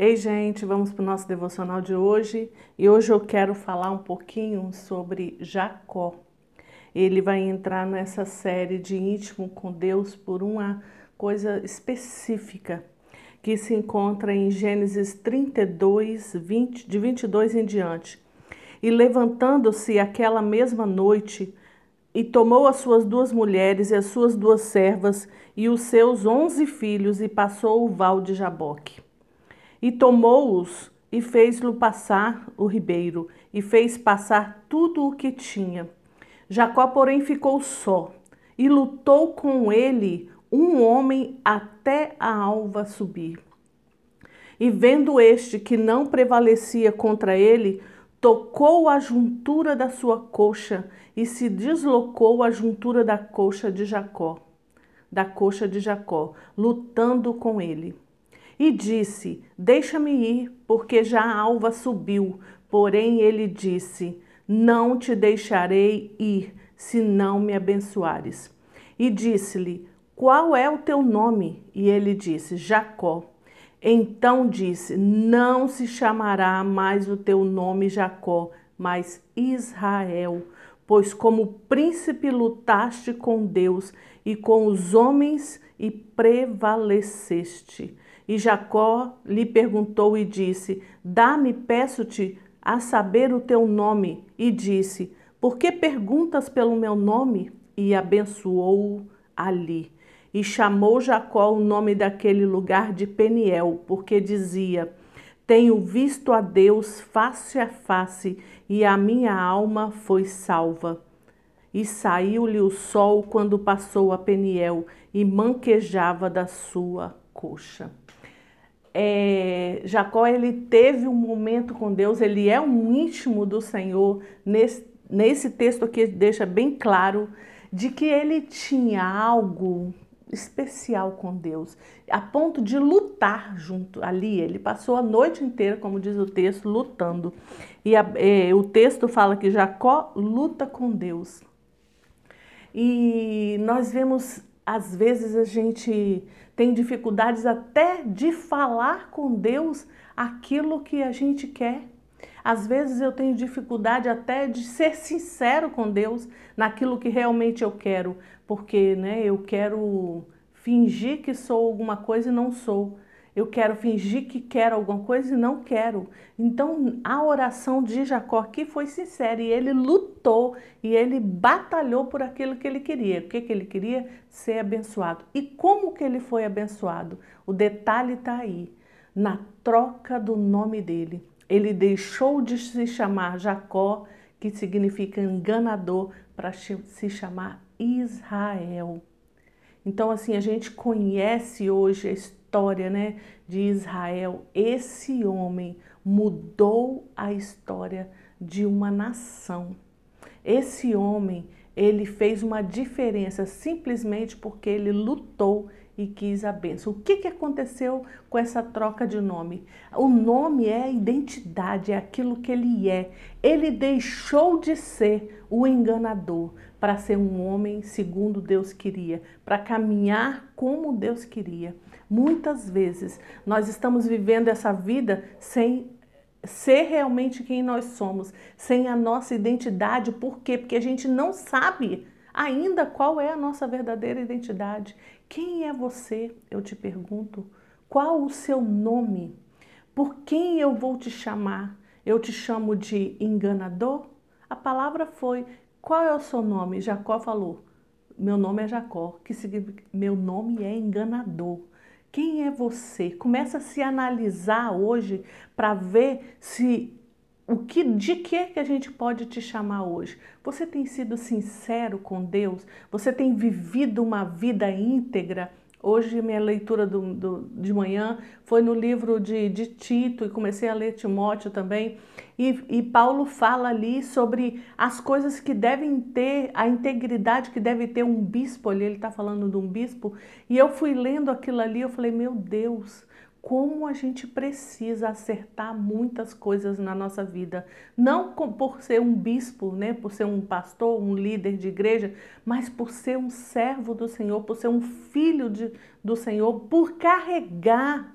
Ei, gente, vamos para o nosso devocional de hoje e hoje eu quero falar um pouquinho sobre Jacó. Ele vai entrar nessa série de íntimo com Deus por uma coisa específica que se encontra em Gênesis 32, 20, de 22 em diante. E levantando-se aquela mesma noite, e tomou as suas duas mulheres e as suas duas servas e os seus onze filhos e passou o val de Jaboque. E tomou-os e fez-lo passar o ribeiro, e fez passar tudo o que tinha. Jacó, porém, ficou só, e lutou com ele um homem até a alva subir. E vendo este que não prevalecia contra ele, tocou a juntura da sua coxa e se deslocou a juntura da coxa de Jacó, da coxa de Jacó, lutando com ele. E disse: Deixa-me ir, porque já a alva subiu. Porém ele disse: Não te deixarei ir, se não me abençoares. E disse-lhe: Qual é o teu nome? E ele disse: Jacó. Então disse: Não se chamará mais o teu nome Jacó, mas Israel, pois como príncipe lutaste com Deus e com os homens e prevaleceste. E Jacó lhe perguntou e disse: Dá-me, peço-te, a saber o teu nome. E disse: Por que perguntas pelo meu nome? E abençoou ali. E chamou Jacó o nome daquele lugar de Peniel, porque dizia: Tenho visto a Deus face a face, e a minha alma foi salva. E saiu-lhe o sol quando passou a Peniel, e manquejava da sua coxa é, Jacó ele teve um momento com Deus, ele é um íntimo do Senhor. Nesse, nesse texto aqui deixa bem claro de que ele tinha algo especial com Deus, a ponto de lutar junto ali. Ele passou a noite inteira, como diz o texto, lutando. E a, é, o texto fala que Jacó luta com Deus. E nós vemos, às vezes, a gente tem dificuldades até de falar com Deus aquilo que a gente quer. Às vezes eu tenho dificuldade até de ser sincero com Deus naquilo que realmente eu quero, porque né, eu quero fingir que sou alguma coisa e não sou. Eu quero fingir que quero alguma coisa e não quero. Então, a oração de Jacó aqui foi sincera e ele lutou e ele batalhou por aquilo que ele queria. O que, que ele queria? Ser abençoado. E como que ele foi abençoado? O detalhe está aí, na troca do nome dele. Ele deixou de se chamar Jacó, que significa enganador, para se chamar Israel. Então, assim, a gente conhece hoje a história né, de Israel. Esse homem mudou a história de uma nação. Esse homem, ele fez uma diferença simplesmente porque ele lutou e quis a bênção. O que, que aconteceu com essa troca de nome? O nome é a identidade, é aquilo que ele é. Ele deixou de ser o enganador para ser um homem segundo Deus queria, para caminhar como Deus queria. Muitas vezes nós estamos vivendo essa vida sem ser realmente quem nós somos, sem a nossa identidade. Por quê? Porque a gente não sabe ainda qual é a nossa verdadeira identidade. Quem é você? Eu te pergunto. Qual o seu nome? Por quem eu vou te chamar? Eu te chamo de enganador? A palavra foi: qual é o seu nome? Jacó falou: meu nome é Jacó, que significa meu nome é enganador. Quem é você? Começa a se analisar hoje para ver se o que, de que que a gente pode te chamar hoje? Você tem sido sincero com Deus? Você tem vivido uma vida íntegra? Hoje minha leitura do, do, de manhã foi no livro de, de, Tito e comecei a ler Timóteo também. E, e Paulo fala ali sobre as coisas que devem ter, a integridade que deve ter um bispo ali. Ele está falando de um bispo. E eu fui lendo aquilo ali, eu falei, meu Deus, como a gente precisa acertar muitas coisas na nossa vida, não por ser um bispo, né, por ser um pastor, um líder de igreja, mas por ser um servo do Senhor, por ser um filho de, do Senhor, por carregar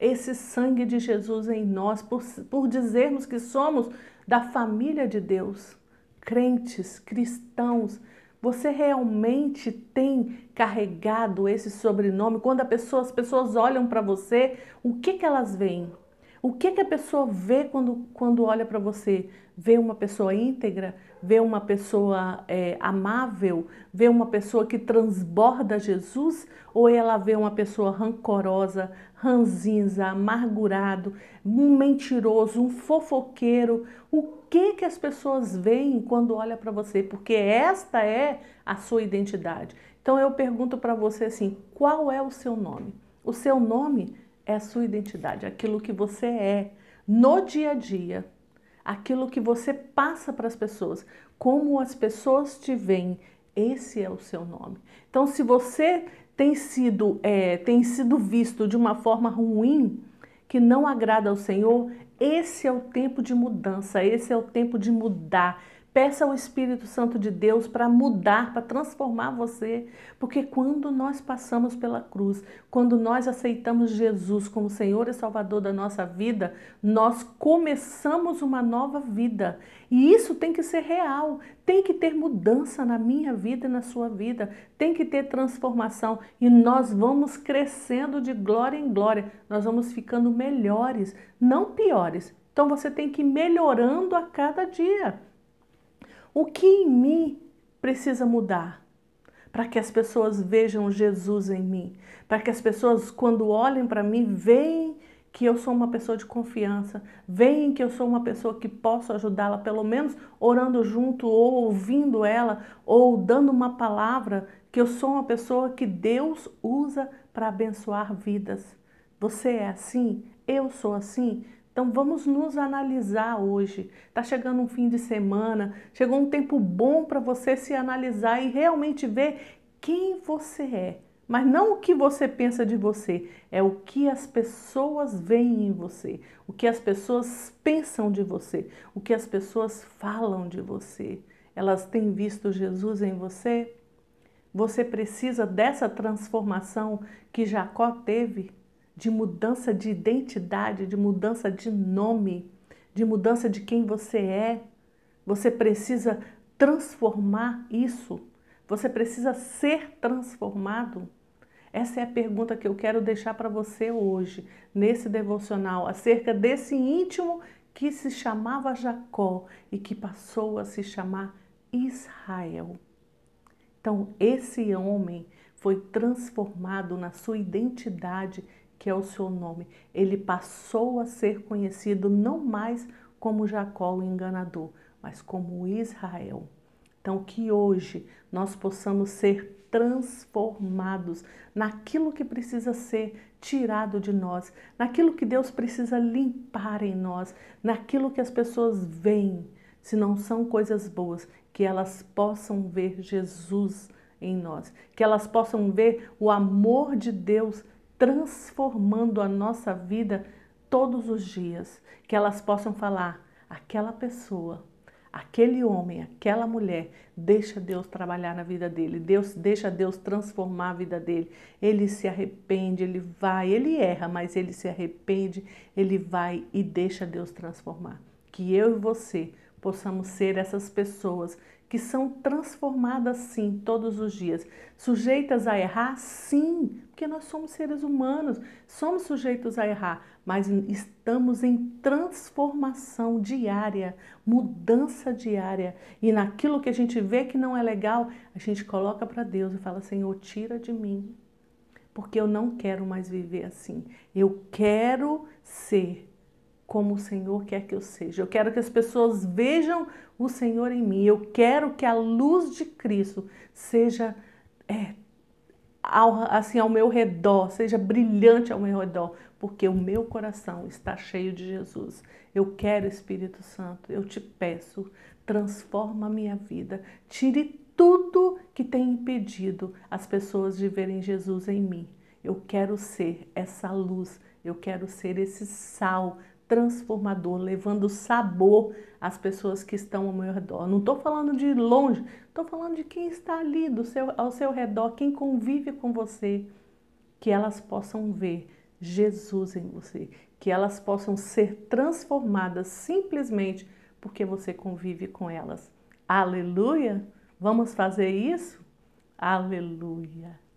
esse sangue de Jesus em nós, por, por dizermos que somos da família de Deus, crentes, cristãos. Você realmente tem carregado esse sobrenome? Quando pessoa, as pessoas olham para você, o que, que elas veem? O que, que a pessoa vê quando, quando olha para você? Vê uma pessoa íntegra? Vê uma pessoa é, amável? Vê uma pessoa que transborda Jesus? Ou ela vê uma pessoa rancorosa, ranzinza, amargurado, um mentiroso, um fofoqueiro? O que, que as pessoas veem quando olham para você? Porque esta é a sua identidade. Então eu pergunto para você assim: qual é o seu nome? O seu nome é a sua identidade, aquilo que você é no dia a dia, aquilo que você passa para as pessoas, como as pessoas te veem, esse é o seu nome. Então, se você tem sido, é, tem sido visto de uma forma ruim, que não agrada ao Senhor, esse é o tempo de mudança, esse é o tempo de mudar Peça ao Espírito Santo de Deus para mudar, para transformar você, porque quando nós passamos pela cruz, quando nós aceitamos Jesus como Senhor e Salvador da nossa vida, nós começamos uma nova vida. E isso tem que ser real, tem que ter mudança na minha vida e na sua vida, tem que ter transformação e nós vamos crescendo de glória em glória, nós vamos ficando melhores, não piores. Então você tem que ir melhorando a cada dia. O que em mim precisa mudar? Para que as pessoas vejam Jesus em mim, para que as pessoas, quando olhem para mim, veem que eu sou uma pessoa de confiança, veem que eu sou uma pessoa que posso ajudá-la, pelo menos orando junto, ou ouvindo ela, ou dando uma palavra, que eu sou uma pessoa que Deus usa para abençoar vidas. Você é assim? Eu sou assim? Então vamos nos analisar hoje. Está chegando um fim de semana, chegou um tempo bom para você se analisar e realmente ver quem você é. Mas não o que você pensa de você, é o que as pessoas veem em você, o que as pessoas pensam de você, o que as pessoas falam de você. Elas têm visto Jesus em você? Você precisa dessa transformação que Jacó teve de mudança de identidade, de mudança de nome, de mudança de quem você é. Você precisa transformar isso. Você precisa ser transformado. Essa é a pergunta que eu quero deixar para você hoje, nesse devocional, acerca desse íntimo que se chamava Jacó e que passou a se chamar Israel. Então, esse homem foi transformado na sua identidade que é o seu nome, ele passou a ser conhecido não mais como Jacó o enganador, mas como Israel. Então, que hoje nós possamos ser transformados naquilo que precisa ser tirado de nós, naquilo que Deus precisa limpar em nós, naquilo que as pessoas veem, se não são coisas boas, que elas possam ver Jesus em nós, que elas possam ver o amor de Deus transformando a nossa vida todos os dias. Que elas possam falar: aquela pessoa, aquele homem, aquela mulher, deixa Deus trabalhar na vida dele, Deus deixa Deus transformar a vida dele. Ele se arrepende, ele vai, ele erra, mas ele se arrepende, ele vai e deixa Deus transformar. Que eu e você possamos ser essas pessoas que são transformadas sim todos os dias, sujeitas a errar, sim, porque nós somos seres humanos, somos sujeitos a errar, mas estamos em transformação diária, mudança diária. E naquilo que a gente vê que não é legal, a gente coloca para Deus e fala: Senhor, tira de mim, porque eu não quero mais viver assim. Eu quero ser como o Senhor quer que eu seja. Eu quero que as pessoas vejam o Senhor em mim. Eu quero que a luz de Cristo seja é, ao, assim ao meu redor, seja brilhante ao meu redor, porque o meu coração está cheio de Jesus. Eu quero Espírito Santo. Eu te peço, transforma a minha vida. Tire tudo que tem impedido as pessoas de verem Jesus em mim. Eu quero ser essa luz, eu quero ser esse sal transformador, levando sabor às pessoas que estão ao meu redor. Não estou falando de longe, estou falando de quem está ali do seu, ao seu redor, quem convive com você, que elas possam ver Jesus em você, que elas possam ser transformadas simplesmente porque você convive com elas. Aleluia! Vamos fazer isso? Aleluia!